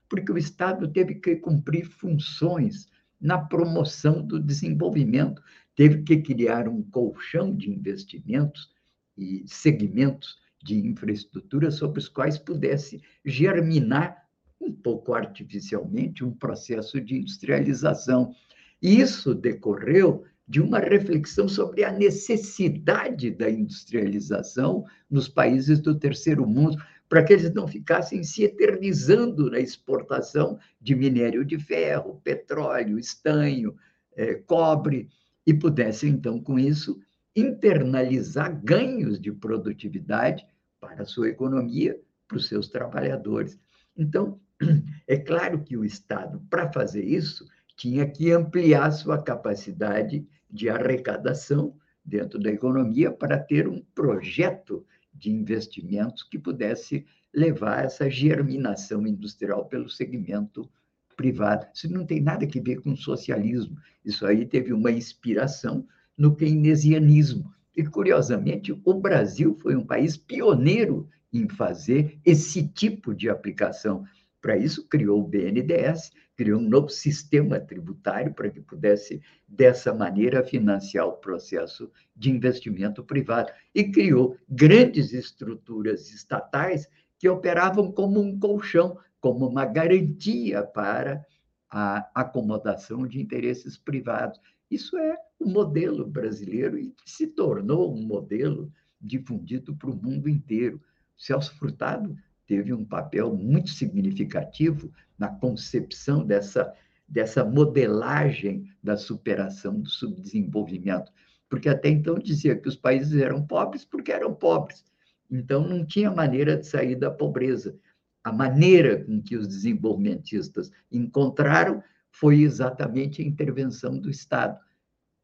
porque o Estado teve que cumprir funções na promoção do desenvolvimento teve que criar um colchão de investimentos e segmentos de infraestrutura sobre os quais pudesse germinar um pouco artificialmente um processo de industrialização. Isso decorreu de uma reflexão sobre a necessidade da industrialização nos países do terceiro mundo, para que eles não ficassem se eternizando na exportação de minério de ferro, petróleo, estanho, é, cobre, e pudessem, então, com isso, internalizar ganhos de produtividade para a sua economia, para os seus trabalhadores. Então, é claro que o Estado, para fazer isso, tinha que ampliar sua capacidade de arrecadação dentro da economia para ter um projeto de investimentos que pudesse levar essa germinação industrial pelo segmento privado. Isso não tem nada a ver com socialismo. Isso aí teve uma inspiração no keynesianismo. E, curiosamente, o Brasil foi um país pioneiro em fazer esse tipo de aplicação. Para isso, criou o BNDES, criou um novo sistema tributário para que pudesse, dessa maneira, financiar o processo de investimento privado. E criou grandes estruturas estatais que operavam como um colchão, como uma garantia para a acomodação de interesses privados. Isso é o modelo brasileiro e se tornou um modelo difundido para o mundo inteiro. Celso Furtado teve um papel muito significativo na concepção dessa, dessa modelagem da superação do subdesenvolvimento, porque até então dizia que os países eram pobres porque eram pobres, então não tinha maneira de sair da pobreza. A maneira com que os desenvolvimentistas encontraram foi exatamente a intervenção do Estado,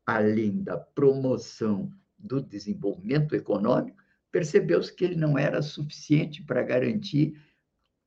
além da promoção do desenvolvimento econômico, percebeu-se que ele não era suficiente para garantir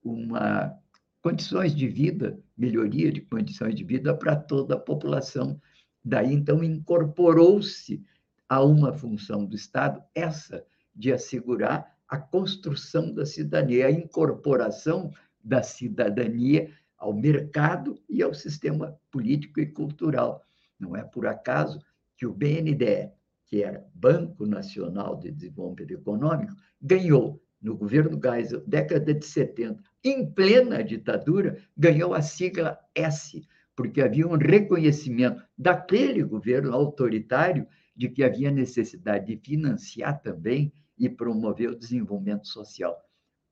uma condições de vida, melhoria de condições de vida para toda a população. Daí, então, incorporou-se a uma função do Estado, essa de assegurar a construção da cidadania, a incorporação da cidadania ao mercado e ao sistema político e cultural. Não é por acaso que o BNDE, que era Banco Nacional de Desenvolvimento Econômico, ganhou no governo Geisel, década de 70, em plena ditadura, ganhou a sigla S, porque havia um reconhecimento daquele governo autoritário de que havia necessidade de financiar também e promover o desenvolvimento social.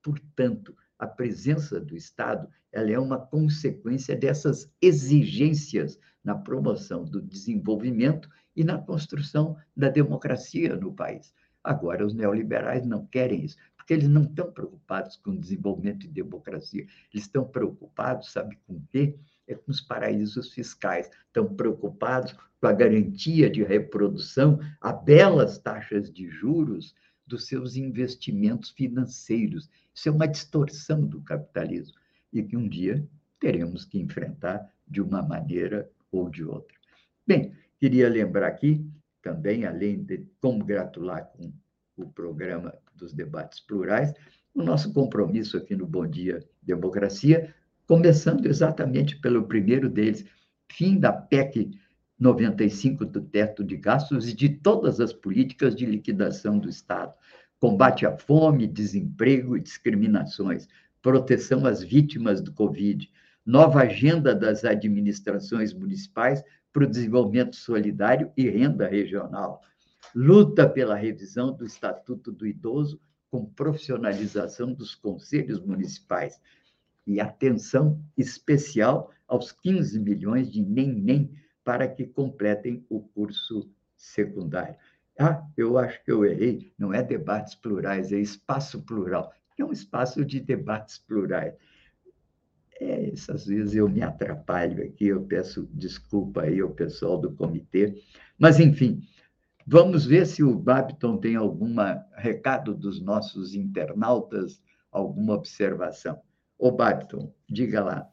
Portanto, a presença do Estado ela é uma consequência dessas exigências na promoção do desenvolvimento e na construção da democracia no país. Agora, os neoliberais não querem isso, porque eles não estão preocupados com desenvolvimento e democracia. Eles estão preocupados, sabe com o quê? É com os paraísos fiscais. Estão preocupados com a garantia de reprodução a belas taxas de juros dos seus investimentos financeiros. Isso é uma distorção do capitalismo e que um dia teremos que enfrentar de uma maneira ou de outra. Bem, queria lembrar aqui também, além de como gratular com o programa dos debates plurais, o nosso compromisso aqui no Bom Dia Democracia, começando exatamente pelo primeiro deles, fim da PEC 95 do teto de gastos e de todas as políticas de liquidação do Estado, combate à fome, desemprego e discriminações, proteção às vítimas do Covid, nova agenda das administrações municipais para o desenvolvimento solidário e renda regional, luta pela revisão do Estatuto do Idoso com profissionalização dos conselhos municipais. E atenção especial aos 15 milhões de nem-nem para que completem o curso secundário. Ah, eu acho que eu errei, não é debates plurais, é espaço plural. É um espaço de debates plurais. É, essas vezes eu me atrapalho aqui, eu peço desculpa aí ao pessoal do comitê, mas enfim, vamos ver se o Babiton tem algum recado dos nossos internautas, alguma observação. Ô, Babiton, diga lá.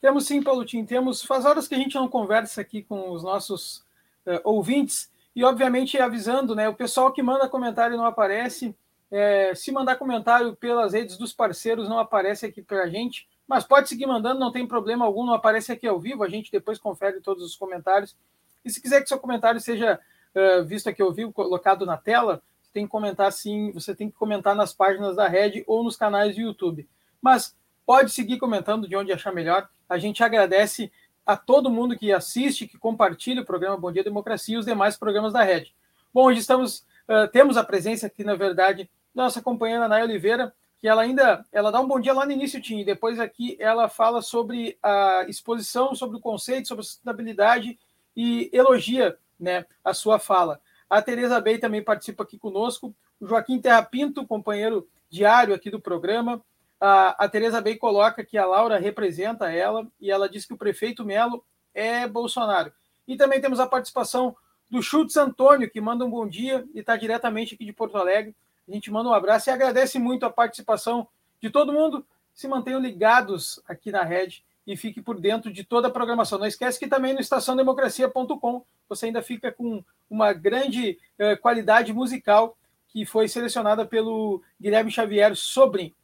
Temos sim, Paulotinho, temos. Faz horas que a gente não conversa aqui com os nossos uh, ouvintes, e obviamente avisando, né? O pessoal que manda comentário não aparece. É, se mandar comentário pelas redes dos parceiros, não aparece aqui para a gente, mas pode seguir mandando, não tem problema algum, não aparece aqui ao vivo, a gente depois confere todos os comentários. E se quiser que seu comentário seja uh, visto aqui ao vivo, colocado na tela, você tem que comentar sim, você tem que comentar nas páginas da Rede ou nos canais do YouTube. Mas pode seguir comentando de onde achar melhor. A gente agradece a todo mundo que assiste, que compartilha o programa Bom Dia Democracia e os demais programas da Rede. Bom, hoje estamos, uh, temos a presença aqui, na verdade, da nossa companheira Nay Oliveira, que ela ainda ela dá um bom dia lá no início, Tim, e depois aqui ela fala sobre a exposição, sobre o conceito, sobre a sustentabilidade e elogia né, a sua fala. A Tereza Bey também participa aqui conosco, o Joaquim Terra Pinto, companheiro diário aqui do programa, a, a Tereza Bey coloca que a Laura representa ela e ela diz que o prefeito Melo é Bolsonaro. E também temos a participação do Schultz Antônio, que manda um bom dia e está diretamente aqui de Porto Alegre. A gente manda um abraço e agradece muito a participação de todo mundo. Se mantenham ligados aqui na rede e fique por dentro de toda a programação. Não esquece que também no estaçãodemocracia.com você ainda fica com uma grande eh, qualidade musical que foi selecionada pelo Guilherme Xavier Sobrinho.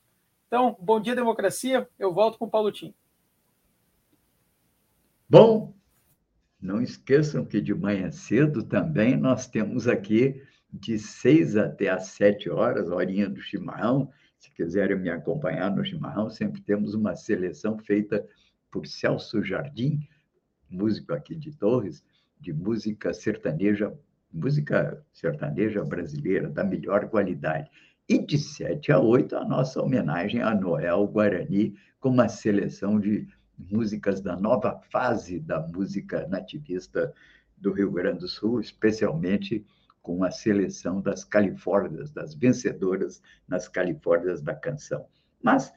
Então, bom dia, democracia. Eu volto com o Paulo Tim. Bom, não esqueçam que de manhã cedo também nós temos aqui de seis até às sete horas, horinha do chimarrão. Se quiserem me acompanhar no chimarrão, sempre temos uma seleção feita por Celso Jardim, músico aqui de Torres, de música sertaneja, música sertaneja brasileira da melhor qualidade. E de 7 a 8, a nossa homenagem a Noel Guarani, com uma seleção de músicas da nova fase da música nativista do Rio Grande do Sul, especialmente com a seleção das Califórnias, das vencedoras nas Califórnias da canção. Mas,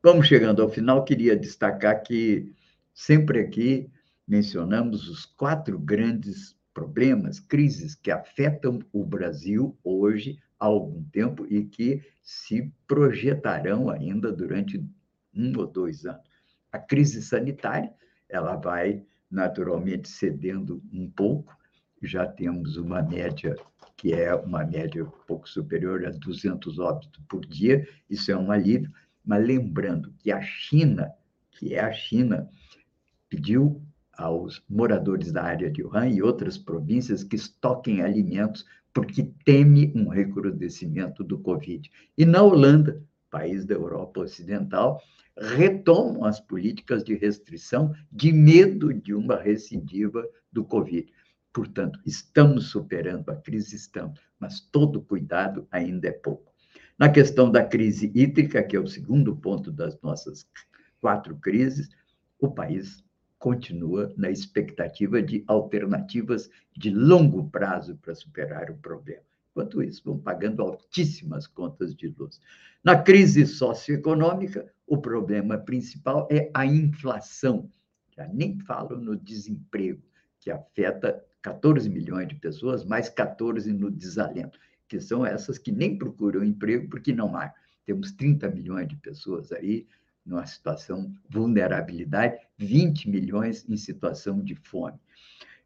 vamos chegando ao final, queria destacar que sempre aqui mencionamos os quatro grandes problemas, crises que afetam o Brasil hoje há algum tempo e que se projetarão ainda durante um ou dois anos. A crise sanitária, ela vai naturalmente cedendo um pouco, já temos uma média que é uma média um pouco superior a 200 óbitos por dia, isso é um alívio, mas lembrando que a China, que é a China, pediu aos moradores da área de Wuhan e outras províncias que estoquem alimentos porque teme um recrudescimento do Covid. E na Holanda, país da Europa Ocidental, retomam as políticas de restrição de medo de uma recidiva do Covid. Portanto, estamos superando a crise, estamos, mas todo cuidado ainda é pouco. Na questão da crise hídrica, que é o segundo ponto das nossas quatro crises, o país continua na expectativa de alternativas de longo prazo para superar o problema. Enquanto isso, vão pagando altíssimas contas de luz. Na crise socioeconômica, o problema principal é a inflação. Já nem falo no desemprego, que afeta 14 milhões de pessoas, mais 14 no desalento, que são essas que nem procuram emprego porque não há. Temos 30 milhões de pessoas aí numa situação de vulnerabilidade, 20 milhões em situação de fome.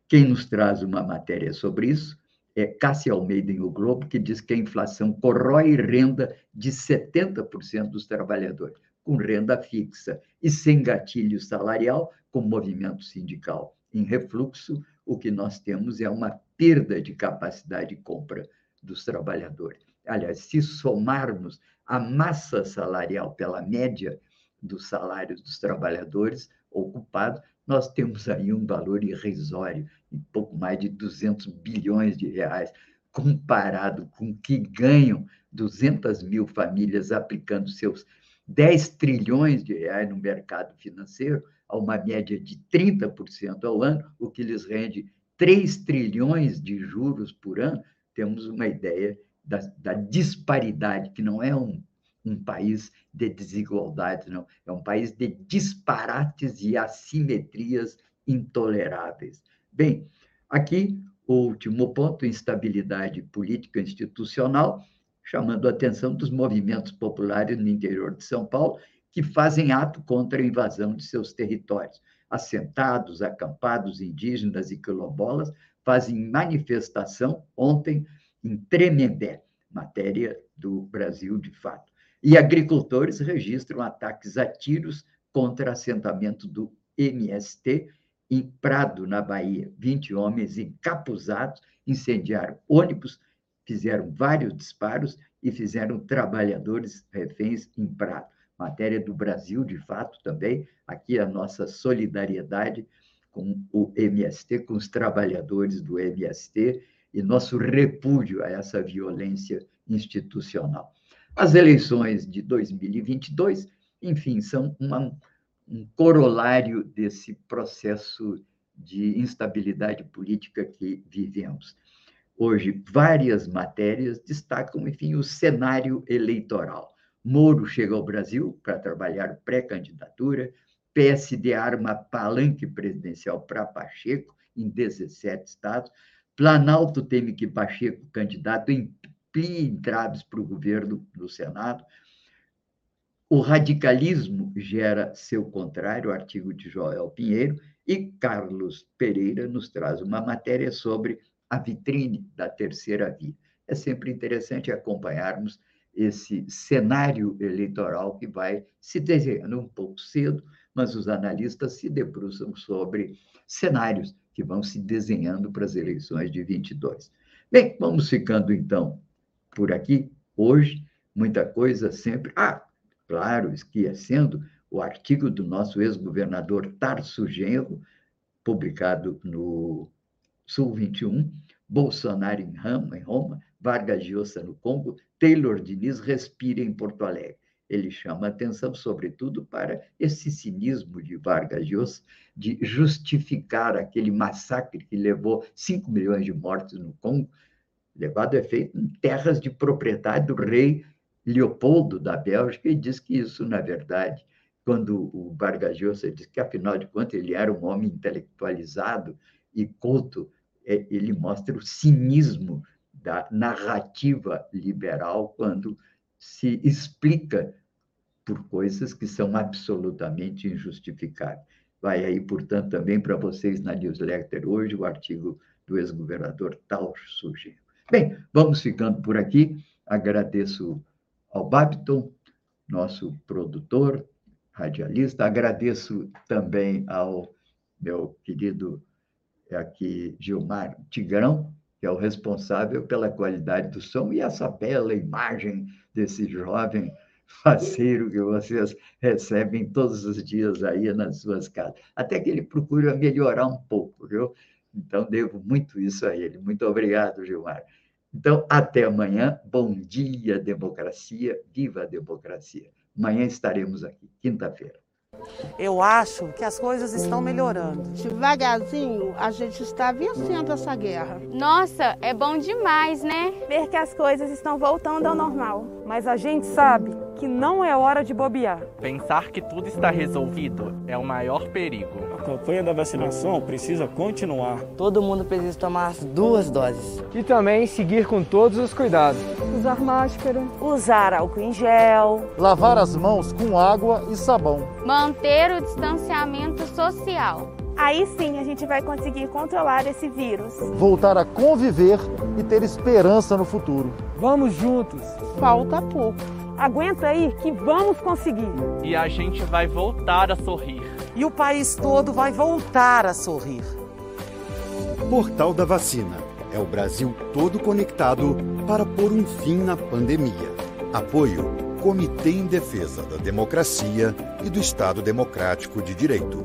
Quem nos traz uma matéria sobre isso é Cássia Almeida em O Globo, que diz que a inflação corrói renda de 70% dos trabalhadores, com renda fixa e sem gatilho salarial, com movimento sindical. Em refluxo, o que nós temos é uma perda de capacidade de compra dos trabalhadores. Aliás, se somarmos a massa salarial pela média dos salários dos trabalhadores ocupados, nós temos aí um valor irrisório, em pouco mais de 200 bilhões de reais, comparado com o que ganham 200 mil famílias aplicando seus 10 trilhões de reais no mercado financeiro, a uma média de 30% ao ano, o que lhes rende 3 trilhões de juros por ano, temos uma ideia da, da disparidade, que não é um um país de desigualdades, não. É um país de disparates e assimetrias intoleráveis. Bem, aqui o último ponto, instabilidade política institucional, chamando a atenção dos movimentos populares no interior de São Paulo, que fazem ato contra a invasão de seus territórios. Assentados, acampados, indígenas e quilombolas fazem manifestação ontem em Tremembé, matéria do Brasil de Fato. E agricultores registram ataques a tiros contra assentamento do MST em Prado, na Bahia. 20 homens encapuzados incendiaram ônibus, fizeram vários disparos e fizeram trabalhadores reféns em Prado. Matéria do Brasil, de fato, também. Aqui a nossa solidariedade com o MST, com os trabalhadores do MST e nosso repúdio a essa violência institucional. As eleições de 2022, enfim, são uma, um corolário desse processo de instabilidade política que vivemos. Hoje, várias matérias destacam, enfim, o cenário eleitoral. Moro chega ao Brasil para trabalhar pré-candidatura, PSD arma palanque presidencial para Pacheco, em 17 estados, Planalto teme que Pacheco, candidato, emplie entraves para o governo no Senado, o radicalismo gera seu contrário, artigo de Joel Pinheiro, e Carlos Pereira nos traz uma matéria sobre a vitrine da terceira via. É sempre interessante acompanharmos esse cenário eleitoral que vai se desenhando um pouco cedo, mas os analistas se debruçam sobre cenários que vão se desenhando para as eleições de 22. Bem, vamos ficando então por aqui hoje. Muita coisa sempre. Ah, claro, esquecendo o artigo do nosso ex-governador Tarso Genro, publicado no Sul 21, Bolsonaro em Roma, em Roma Vargas Llosa no Congo, Taylor Diniz respira em Porto Alegre. Ele chama atenção, sobretudo, para esse cinismo de Vargas Llosa de justificar aquele massacre que levou 5 milhões de mortos no Congo, levado a efeito em terras de propriedade do rei Leopoldo da Bélgica, e diz que isso, na verdade, quando o Vargas Llosa diz que, afinal de contas, ele era um homem intelectualizado e culto, é, ele mostra o cinismo da narrativa liberal quando se explica por coisas que são absolutamente injustificáveis. Vai aí, portanto, também para vocês na newsletter hoje o artigo do ex-governador Tal Sugiro. Bem, vamos ficando por aqui. Agradeço ao Babiton, nosso produtor, radialista. Agradeço também ao meu querido aqui Gilmar Tigrão, que é o responsável pela qualidade do som e essa bela imagem desse jovem faceiro que vocês recebem todos os dias aí nas suas casas. Até que ele procura melhorar um pouco, viu? Então, devo muito isso a ele. Muito obrigado, Gilmar. Então, até amanhã. Bom dia, democracia. Viva a democracia. Amanhã estaremos aqui, quinta-feira. Eu acho que as coisas estão melhorando. Devagarzinho, a gente está vencendo essa guerra. Nossa, é bom demais, né? Ver que as coisas estão voltando ao normal. Mas a gente sabe que não é hora de bobear. Pensar que tudo está resolvido é o maior perigo. A campanha da vacinação precisa continuar. Todo mundo precisa tomar as duas doses. E também seguir com todos os cuidados. Usar máscara. Usar álcool em gel. Lavar as mãos com água e sabão. Manter o distanciamento social. Aí sim a gente vai conseguir controlar esse vírus. Voltar a conviver e ter esperança no futuro. Vamos juntos. Falta pouco. Aguenta aí que vamos conseguir. E a gente vai voltar a sorrir. E o país todo vai voltar a sorrir. Portal da Vacina. É o Brasil todo conectado para pôr um fim na pandemia. Apoio Comitê em Defesa da Democracia e do Estado Democrático de Direito.